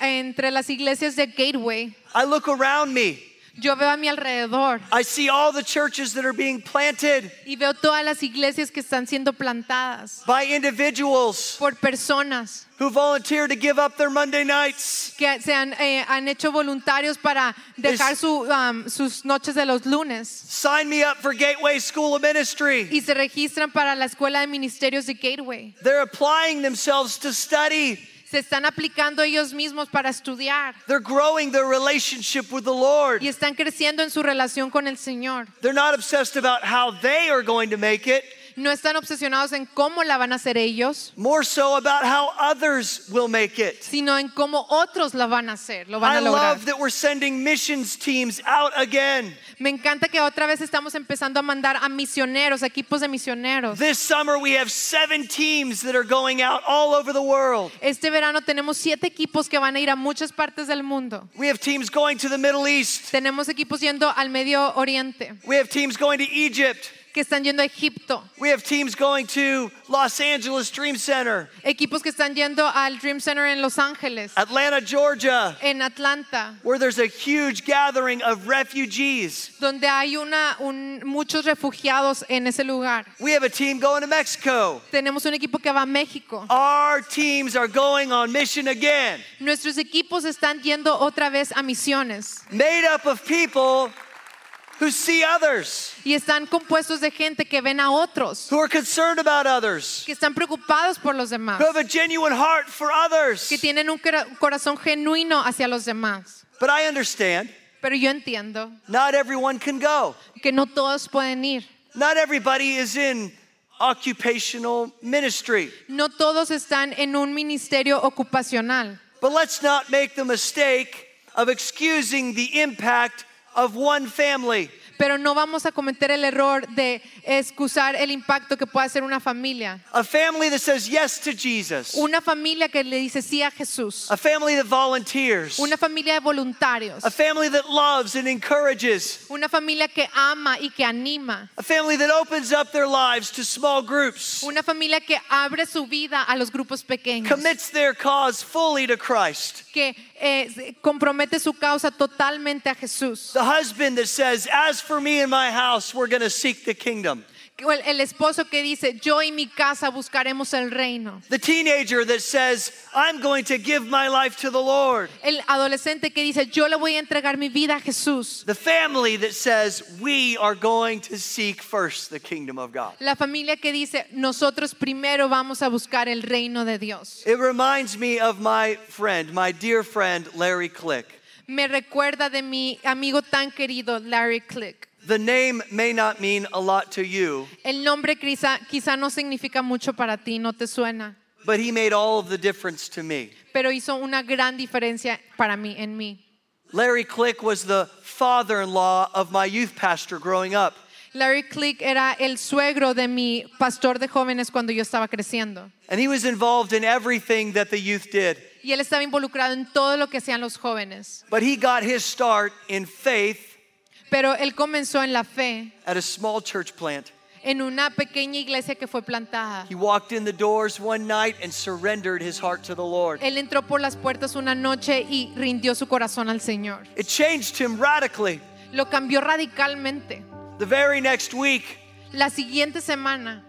entre las iglesias de Gateway, I look around me. yo veo a mi alrededor I see all the churches that are being planted y veo todas las iglesias que están siendo plantadas by individuals por personas who volunteer to give up their Monday nights. que se han, eh, han hecho voluntarios para dejar su, um, sus noches de los lunes Sign me up for Gateway School of Ministry. y se registran para la escuela de ministerios de Gateway. They're applying themselves to study. Se están aplicando ellos mismos para estudiar They're growing their relationship with the Lord. y están creciendo en su relación con el Señor. They're not obsessed about how they are going to make it, No están obsesionados en cómo la van a hacer ellos, more so about how others will make it. sino en cómo otros la van a hacer, lo van I a lograr. love that we're sending missions teams out again. Me encanta que otra vez estamos empezando a mandar a misioneros, equipos de misioneros. This summer, we have seven teams that are going out all over the world. Este verano tenemos siete equipos que van a ir a muchas partes del mundo. We have teams going to the Middle East. Tenemos equipos yendo al Medio Oriente, We have teams going to Egypt. Que están yendo a Egipto, We have teams going to Los Angeles Dream Center, equipos que están yendo al Dream Center en Los Ángeles, Atlanta, Georgia, en Atlanta, where there's a huge gathering of refugees. donde hay una, un- muchos refugiados en ese lugar. We have a team going to Mexico. Tenemos un equipo que va a México. Our teams are going on mission again, Nuestros equipos están yendo otra vez a misiones made up of people who see others, y están compuestos de gente que ven a otros, who are concerned about others, que están preocupados por los demás, who have a genuine heart for others. que tienen un cora- corazón genuino hacia los demás. But I understand Pero yo entiendo not everyone can go. que no todos pueden ir. Not everybody is in occupational ministry. No todos están en un ministerio ocupacional. But let's not make the mistake of excusing the impact of one family. pero no vamos a cometer el error de excusar el impacto que puede hacer una familia. A family that says yes to Jesus. Una familia que le dice sí a Jesús. A family that volunteers. Una familia de voluntarios. A family that loves and encourages. Una familia que ama y que anima. A family that opens up their lives to small groups. Una familia que abre su vida a los grupos pequeños. Commits their cause fully to Christ. Que eh, compromete su causa totalmente a Jesús. The husband that says, As for me and my house, we're going to seek the kingdom. El, esposo que dice, yo y mi casa buscaremos el reino. The teenager that says, I'm going to give my life to the Lord. El adolescente que dice, yo le voy a entregar mi vida a Jesús. The family that says, We are going to seek first the kingdom of God. La familia que dice, nosotros primero vamos a buscar el reino de Dios. It reminds me of my friend, my dear friend, Larry Click. Me recuerda de mi amigo tan querido, Larry Click. The name may not mean a lot to you, El nombre quizá, quizá no significa mucho para ti, no te suena, but he made all of the difference to me. pero hizo una gran diferencia para mí, en mí. Larry Click was the father in law of my youth pastor growing up. Larry Click era el suegro de mi pastor de jóvenes cuando yo estaba creciendo. And he was involved in everything that the youth did. Y él estaba involucrado en todo lo que hacían los jóvenes. But he got his start in faith Pero él comenzó en la fe, at a small church plant. en una pequeña iglesia que fue plantada. He walked in the doors one night and surrendered his heart to the Lord. Él entró por las puertas una noche y rindió su corazón al Señor. It changed him radically. Lo cambió radicalmente. The very next week, La siguiente semana,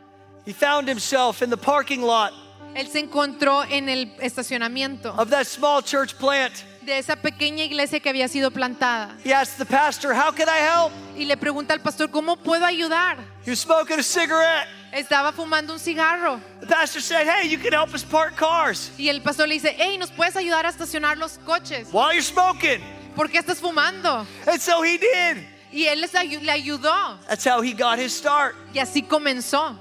he found himself in the parking lot él se encontró en el estacionamiento of that small church plant. De esa pequeña iglesia que había sido plantada. He asked the pastor, How can I help? Y le pregunta al pastor, ¿cómo puedo ayudar? He was smoking a cigarette. Estaba fumando un cigarro. The pastor said, Hey, you can help us park cars Y el pastor le dice, hey, ¿nos puedes ayudar a estacionar los coches? while you're smoking. ¿Por qué estás fumando? And so he did. Y él les ayu- le ayudó. That's how he got his start. Y así comenzó.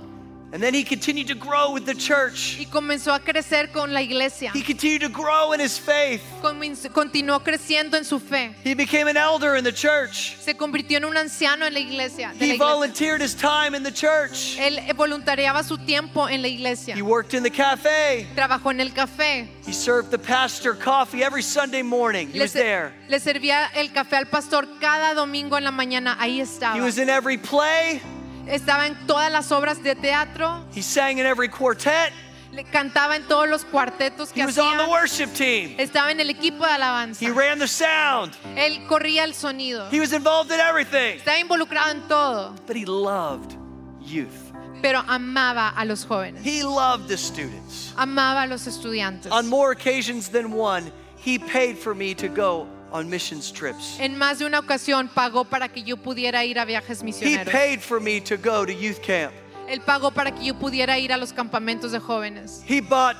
And then he continued to grow with the church. Y comenzó a crecer con la iglesia. He continued to grow in his faith. Continuó creciendo en su fe. He became an elder in the church. Se convirtió en un anciano en la iglesia. He volunteered his time in the church. Él eh, voluntariaba su tiempo en la iglesia. He worked in the cafe. Trabajó en el café. He served the pastor coffee every Sunday morning. He Le, was there. le servía el café al pastor cada domingo en la mañana. Ahí estaba. He was in every play. Estaba en todas las obras de teatro. He sang in every quartet. Le cantaba en todos los cuartetos que He was on the worship team. Estaba en el equipo de alabanza. He ran the sound. Él corría el sonido. He was involved in everything. Estaba involucrado en todo, But he loved youth. pero amaba a los jóvenes. He loved the students. Amaba a los estudiantes. On more occasions than one, he paid for me to go on missions trips. En más de una ocasión pagó para que yo pudiera ir a viajes He misioneros. paid for me to go to youth camp. Él pagó para que yo pudiera ir a los campamentos de jóvenes. He bought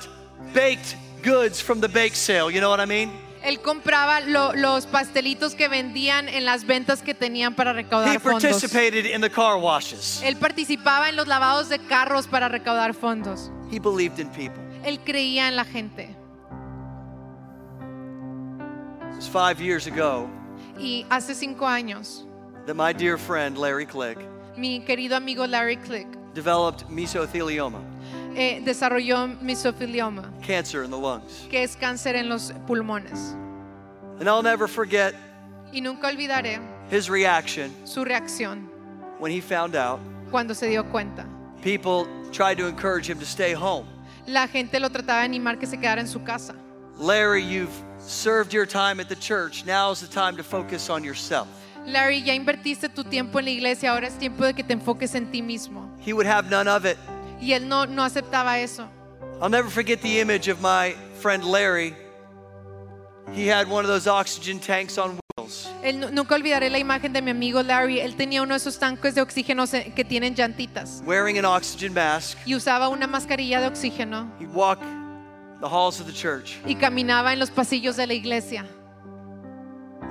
baked goods from the bake sale. You know what I mean? Él compraba lo- los pastelitos que vendían en las ventas que tenían para He recaudar fondos. participated in the car washes. Él participaba en los lavados de carros para recaudar fondos. He believed in people. Él creía en la gente. It was five years ago Y hace cinco años, that my dear friend Larry Click mi querido amigo Larry Click developed mesothelioma, eh, desarrolló mesofilioma, cancer in the lungs. que es cáncer en los pulmones. And I'll never forget Y nunca olvidaré his reaction su reacción when he found out cuando se dio cuenta. people tried to encourage him to stay home. La gente lo trataba de animar que se quedara en su casa. Larry, you've served your time at the church. Now is the time to focus on yourself. Larry, ya invertiste tu tiempo en la iglesia, ahora es tiempo de que te enfoques en ti mismo. He would have none of it. Y él no, no aceptaba eso. I'll never forget the image of my friend Larry. He had one of those oxygen tanks on wheels. Él, nu- nunca olvidaré la imagen de mi amigo Larry. Él tenía uno de esos tanques de oxígeno que tienen llantitas wearing an oxygen mask. y usaba una mascarilla de oxígeno He'd walk the halls of the church. y caminaba en los pasillos de la iglesia.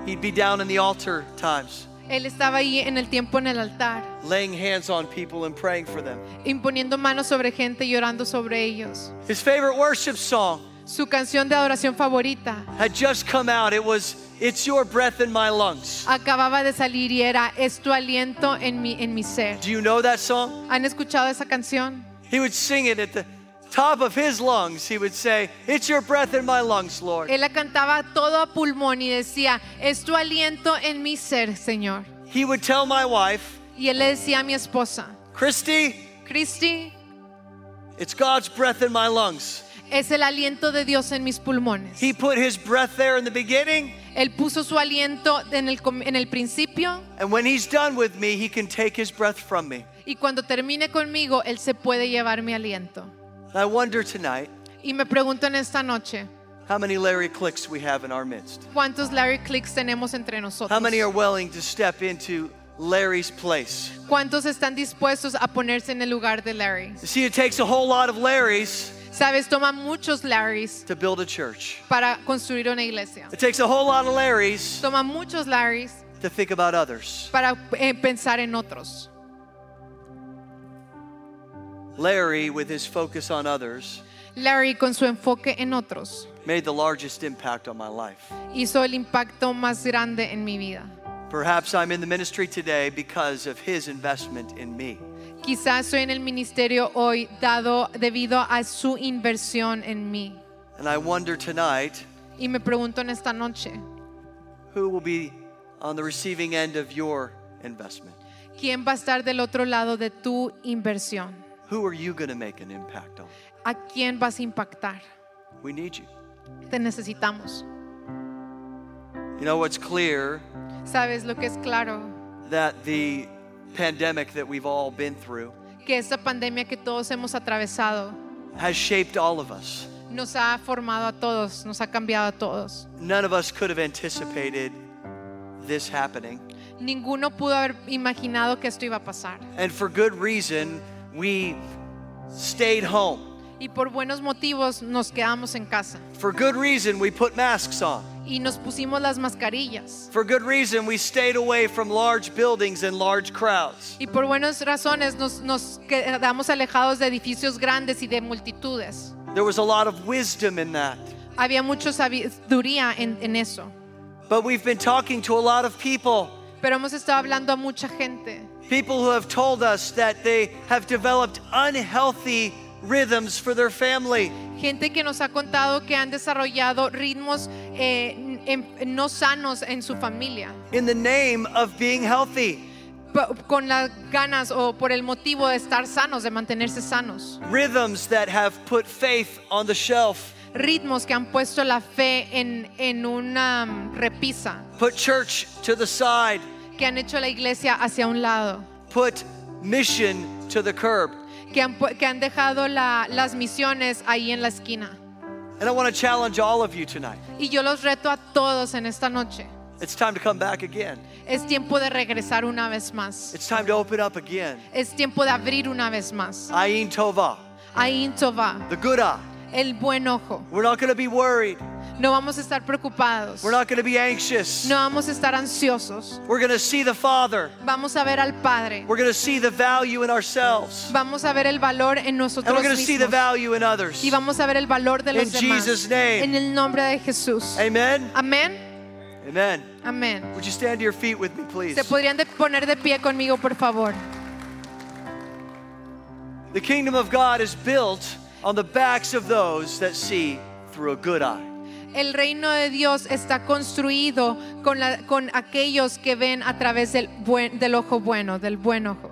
He'd be down in the altar times, Él estaba ahí en el tiempo en el altar, laying hands on people and praying for them. imponiendo manos sobre gente y orando sobre ellos. His favorite worship song Su canción de adoración favorita had just come out. It was It's Your Breath in My Lungs. acababa de salir y era Es tu aliento en mi, en mi ser. Do you know that song? ¿Han escuchado esa canción? He would sing it at the top of his lungs. He would say, It's your breath in my lungs, Lord. Él la cantaba todo a pulmón y decía, es tu aliento en mi ser, Señor. He would tell my wife, Y él le decía a mi esposa, Christy, Cristi, it's God's breath in my lungs. es el aliento de Dios en mis pulmones. He put his breath there in the beginning, Él puso su aliento en el, en el principio and when he's done with me, he can take his breath from me. y cuando termine conmigo, Él se puede llevar mi aliento. I wonder tonight Y me pregunto en esta noche, how many Larry Clicks we have in our midst. ¿cuántos Larry Clicks tenemos entre How many are willing to step into Larry's place? ¿Cuántos están dispuestos a ponerse en el lugar de Larry? You see, it takes a whole lot of Larrys Sabes, toma muchos Larrys to build a church. para construir una iglesia. It takes a whole lot of Larrys Toma muchos Larrys to think about others. para eh, pensar en otros. Larry, with his focus on others, Larry, con su enfoque en otros, made the largest impact on my life. hizo el impacto más grande en mi vida. Perhaps I'm in the ministry today because of his investment in me. Quizás estoy en el ministerio hoy dado debido a su inversión en mí. And I wonder tonight Y me pregunto en esta noche, who will be on the receiving end of your investment. ¿quién va a estar del otro lado de tu inversión? Who are you going to make an impact on? ¿A quién vas a impactar? We need you. Te necesitamos. You know what's clear ¿Sabes lo que es claro? that the pandemic that we've all been through Que esta pandemia que todos hemos atravesado has shaped all of us. nos ha formado a todos, nos ha cambiado a todos. None of us could have anticipated this happening. Ninguno pudo haber imaginado que esto iba a pasar. And for good reason, we stayed home. Y por buenos motivos nos quedamos en casa. For good reason, we put masks on. Y nos pusimos las mascarillas. For good reason, we stayed away from large buildings and large crowds. Y por buenas razones nos, nos quedamos alejados de edificios grandes y de multitudes. There was a lot of wisdom in that. Había mucha sabiduría en, en eso. But we've been talking to a lot of people, Pero hemos estado hablando a mucha gente. People who have told us that they have developed unhealthy rhythms for their family. Gente que nos ha contado que han desarrollado ritmos eh, en- no sanos en su familia. in the name of being healthy. Con las ganas o por el motivo de estar sanos, de mantenerse sanos. Rhythms that have put faith on the shelf, Ritmos que han puesto la fe en, en una mm, repisa. put church to the side, Que han hecho la iglesia hacia un lado. put mission to the curb. Que han, pu- que han dejado la- las misiones ahí en la esquina. And I want to challenge all of you tonight. Y yo los reto a todos en esta noche. It's time to come back again. Es tiempo de regresar una vez más. It's time to open up again. Es tiempo de abrir una vez más. Ayin Tova, Ain Tova, the good eye. El buen ojo. We're not going to be worried. No vamos a estar preocupados. We're not going to be anxious. No vamos a estar ansiosos. We're going to see the Father. Vamos a ver al Padre. We're going to see the value in ourselves. Vamos a ver el valor en And nosotros we're going to see the value in others. Y vamos a ver el valor de los In demás. Jesus' name. En el nombre de Jesús. Amen. Amén. Amen. Amén. Would you stand to your feet with me, please? Se podrían de poner de pie conmigo, por favor. The kingdom of God is built on the backs of those that see through a good eye. El reino de Dios está construido con, la- con aquellos que ven a través del, buen- del ojo bueno, del buen ojo.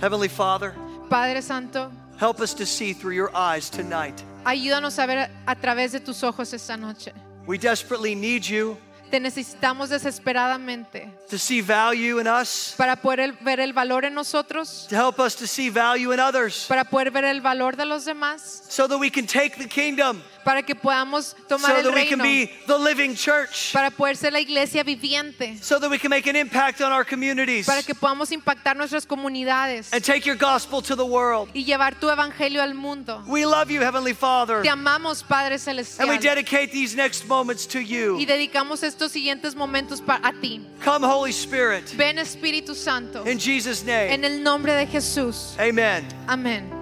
Heavenly Father, Padre Santo, help us to see through your eyes tonight. ayúdanos a ver a través de tus ojos esta noche. We desperately need you Te necesitamos desesperadamente to see value in us, para poder el- ver el valor en nosotros, to help us to see value in others, para poder ver el valor de los demás, so that we can take the kingdom, para que podamos tomar so el that we can reino, be the living church, para poder ser la iglesia viviente, so that we can make an impact on our communities para que podamos impactar nuestras comunidades and take your gospel to the world. y llevar tu evangelio al mundo. We love you, Heavenly Father, Te amamos, Padre and we Celestial. dedicate these next moments to Y you. dedicamos estos siguientes momentos pa- a ti. Come, Holy Spirit, Ven Espíritu Santo. in Jesus' En name. el nombre de Jesús. Amen. Amén.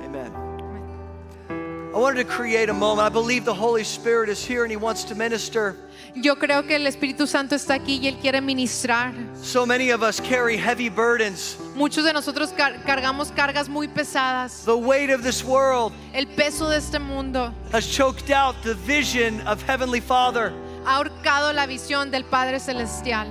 I wanted to create a moment. I believe the Holy Spirit is here and He wants to minister. Yo creo que el Espíritu Santo está aquí y Él quiere ministrar. So many of us carry heavy burdens. Muchos de nosotros car- cargamos cargas muy pesadas. The weight of this world El peso de este mundo has choked out the vision of Heavenly Father. ha ahorcado la visión del Padre Celestial.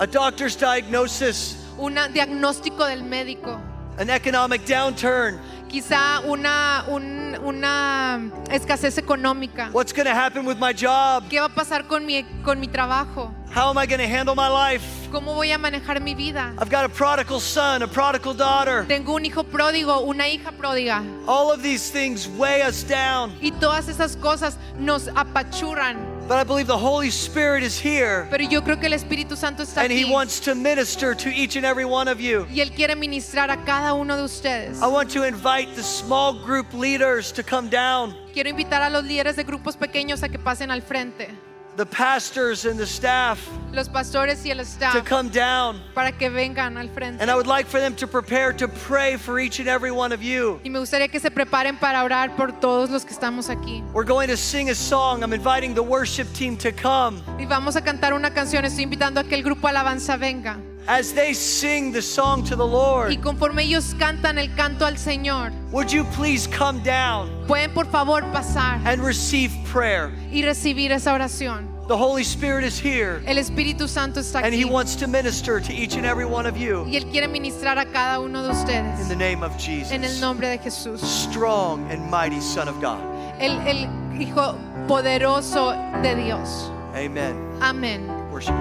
A doctor's diagnosis, Un diagnóstico del médico. an economic downturn. Quizá una, un- una escasez económica. What's going to happen with my job? ¿Qué va a pasar con mi, con mi trabajo? How am I going to handle my life? ¿Cómo voy a manejar mi vida? I've got a prodigal son, a prodigal daughter. Tengo un hijo pródigo, una hija pródiga. All of these things weigh us down. Y todas esas cosas nos apachurran. But I believe the Holy Spirit is here Pero yo creo que el Espíritu Santo está and He wants to minister to each and every one of you. Y Él quiere ministrar a cada uno de ustedes. I want to invite the small group leaders to come down, Quiero invitar a los líderes de grupos pequeños a que pasen al frente. The pastors and the staff Los pastores y el to come down. para que vengan al frente. And I would like for them to prepare to pray for each and every one of you. Y me gustaría que se preparen para orar por todos los que estamos aquí. We're going to sing a song. I'm inviting the worship team to come. Y vamos a cantar una canción. Estoy invitando a que el grupo Alabanza venga. As they sing the song to the Lord, Y conforme ellos cantan el canto al Señor, would you please come down pueden por favor pasar and receive prayer? y recibir esa oración. The Holy Spirit is here El Espíritu Santo está and He wants to minister to each and every one of you Y Él quiere ministrar a cada uno de in the name of En el Jesus. nombre de Jesús. Strong and mighty Son of God. El, el Hijo poderoso de Dios. Amen. Amén. Worship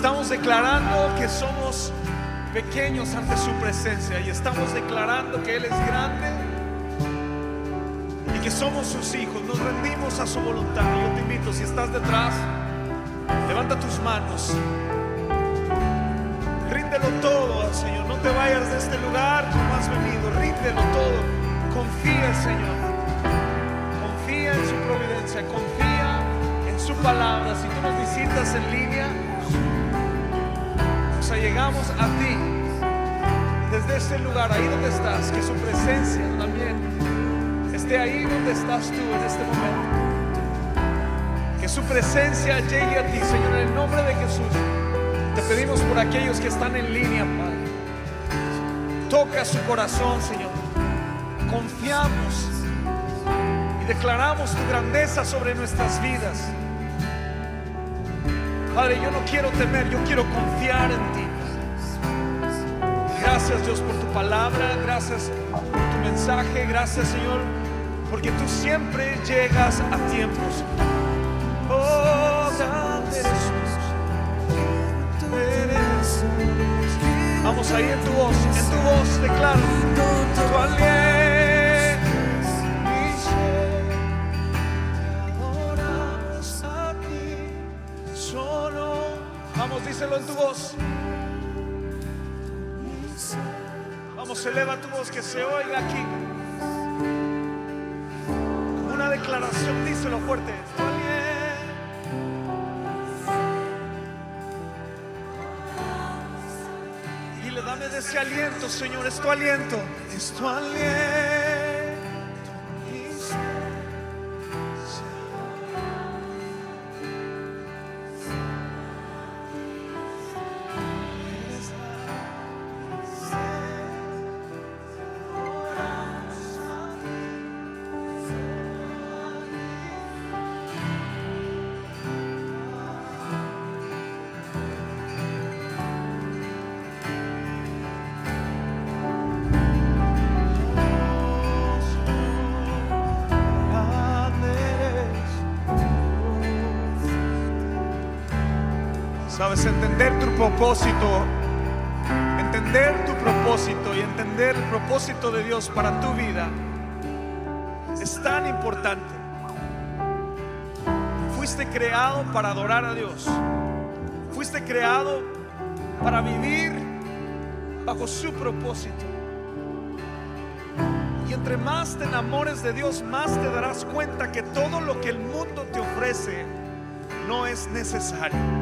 estamos declarando que somos pequeños ante su presencia y estamos declarando que Él es grande y que somos sus hijos, nos rendimos a su voluntad. Yo te invito, si estás detrás, levanta tus manos, ríndelo todo al Señor, no te vayas de este lugar como has venido, ríndelo todo, confía Señor, confía en su providencia, confía en su palabra. Si tú nos visitas en línea, nos allegamos a ti desde este lugar, ahí donde estás, que su presencia también esté ahí donde estás tú en este momento. Que su presencia llegue a ti, Señor, en el nombre de Jesús. Te pedimos por aquellos que están en línea, Padre. Toca su corazón, Señor. Confiamos y declaramos tu grandeza sobre nuestras vidas. Padre, yo no quiero temer, yo quiero confiar en ti. Gracias Dios por tu palabra, gracias por tu mensaje, gracias Señor, porque tú siempre llegas a tiempos. Oh, grande eres. Vamos ahí en tu voz, en tu voz declaro tu aliento, Díselo en tu voz. Vamos, eleva tu voz que se oiga aquí. Una declaración, díselo fuerte. Tu aliento. Y le dame ese aliento, Señor, es aliento. Es tu aliento. Sabes, entender tu propósito, entender tu propósito y entender el propósito de Dios para tu vida es tan importante. Fuiste creado para adorar a Dios. Fuiste creado para vivir bajo su propósito. Y entre más te enamores de Dios, más te darás cuenta que todo lo que el mundo te ofrece no es necesario.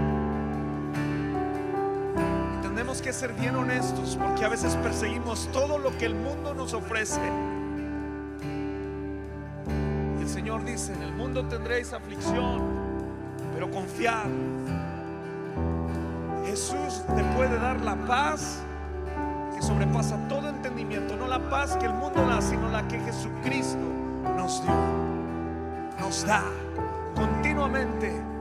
Que ser bien honestos porque a veces perseguimos todo lo que el mundo nos ofrece. El Señor dice, en el mundo tendréis aflicción, pero confiad. Jesús te puede dar la paz que sobrepasa todo entendimiento, no la paz que el mundo da, sino la que Jesucristo nos dio, nos da continuamente.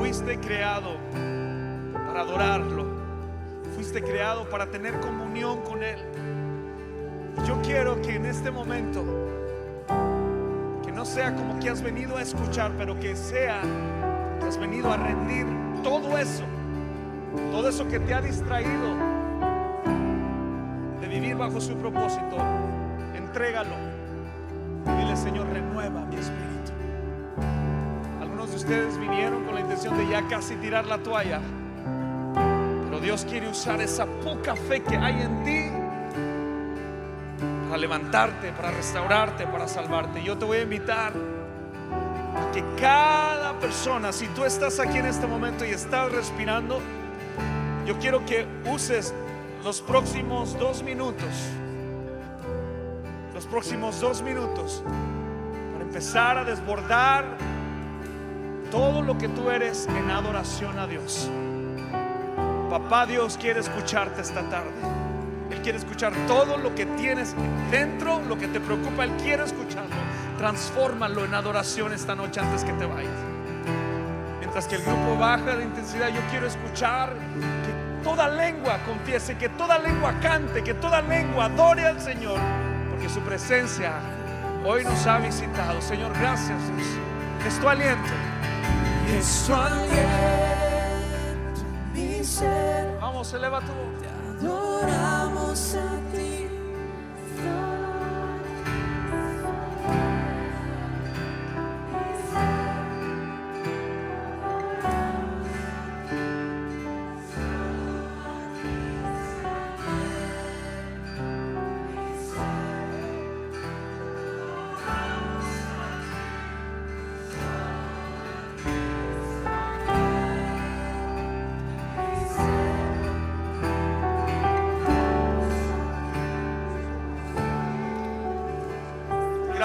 Fuiste creado para adorarlo, fuiste creado para tener comunión con Él. Yo quiero que en este momento, que no sea como que has venido a escuchar, pero que sea que has venido a rendir todo eso, todo eso que te ha distraído de vivir bajo su propósito, entrégalo y dile, Señor, renueva mi espíritu. Ustedes vinieron con la intención de ya casi tirar la toalla, pero Dios quiere usar esa poca fe que hay en ti para levantarte, para restaurarte, para salvarte. Yo te voy a invitar a que cada persona, si tú estás aquí en este momento y estás respirando, yo quiero que uses los próximos dos minutos, los próximos dos minutos, para empezar a desbordar todo lo que tú eres en adoración a Dios. Papá Dios quiere escucharte esta tarde. Él quiere escuchar todo lo que tienes dentro, lo que te preocupa, Él quiere escucharlo. Transfórmalo en adoración esta noche antes que te vayas. Mientras que el grupo baja de intensidad, yo quiero escuchar que toda lengua confiese, que toda lengua cante, que toda lengua adore al Señor, porque su presencia hoy nos ha visitado. Señor, gracias. Es aliento. Es tu aliento, mi ser, Vamos, eleva tu voz. adoramos a ti.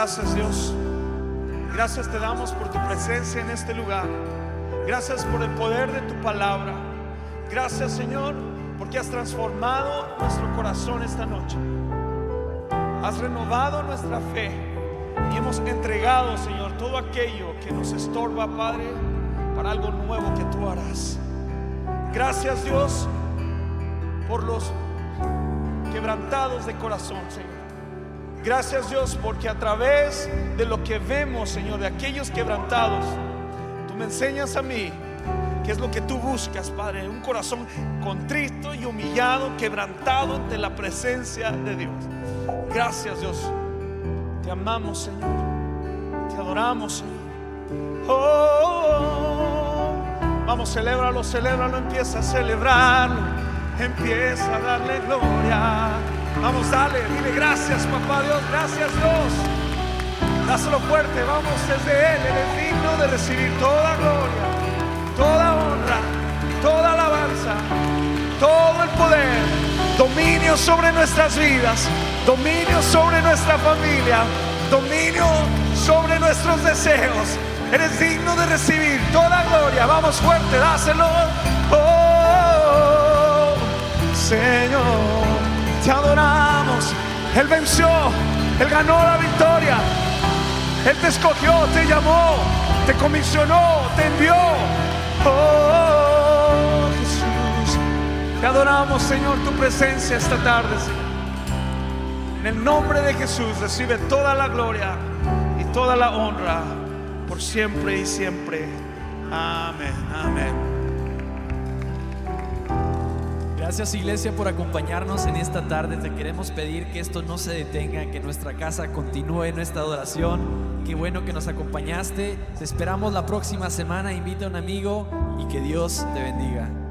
Gracias Dios. Gracias te damos por tu presencia en este lugar. Gracias por el poder de tu palabra. Gracias Señor porque has transformado nuestro corazón esta noche. Has renovado nuestra fe y hemos entregado Señor todo aquello que nos estorba Padre para algo nuevo que tú harás. Gracias Dios por los quebrantados de corazón Señor. Gracias Dios porque a través de lo que vemos, Señor, de aquellos quebrantados, tú me enseñas a mí qué es lo que tú buscas, Padre, un corazón contrito y humillado, quebrantado ante la presencia de Dios. Gracias Dios. Te amamos, Señor. Te adoramos, Señor. Oh, vamos, celébralo, celébralo, empieza a celebrarlo, empieza a darle gloria. Vamos, dale, dile gracias, papá Dios, gracias Dios. Dáselo fuerte, vamos desde Él, Él es digno de recibir toda gloria, toda honra, toda alabanza, todo el poder, dominio sobre nuestras vidas, dominio sobre nuestra familia, dominio sobre nuestros deseos. Eres digno de recibir toda gloria, vamos fuerte, dáselo. Oh, Señor te adoramos. Él venció, Él ganó la victoria. Él te escogió, te llamó, te comisionó, te envió. Oh Jesús, te adoramos Señor tu presencia esta tarde. En el nombre de Jesús recibe toda la gloria y toda la honra por siempre y siempre. Amén, amén. Gracias Iglesia por acompañarnos en esta tarde. Te queremos pedir que esto no se detenga, que nuestra casa continúe nuestra adoración. Qué bueno que nos acompañaste. Te esperamos la próxima semana. Invita a un amigo y que Dios te bendiga.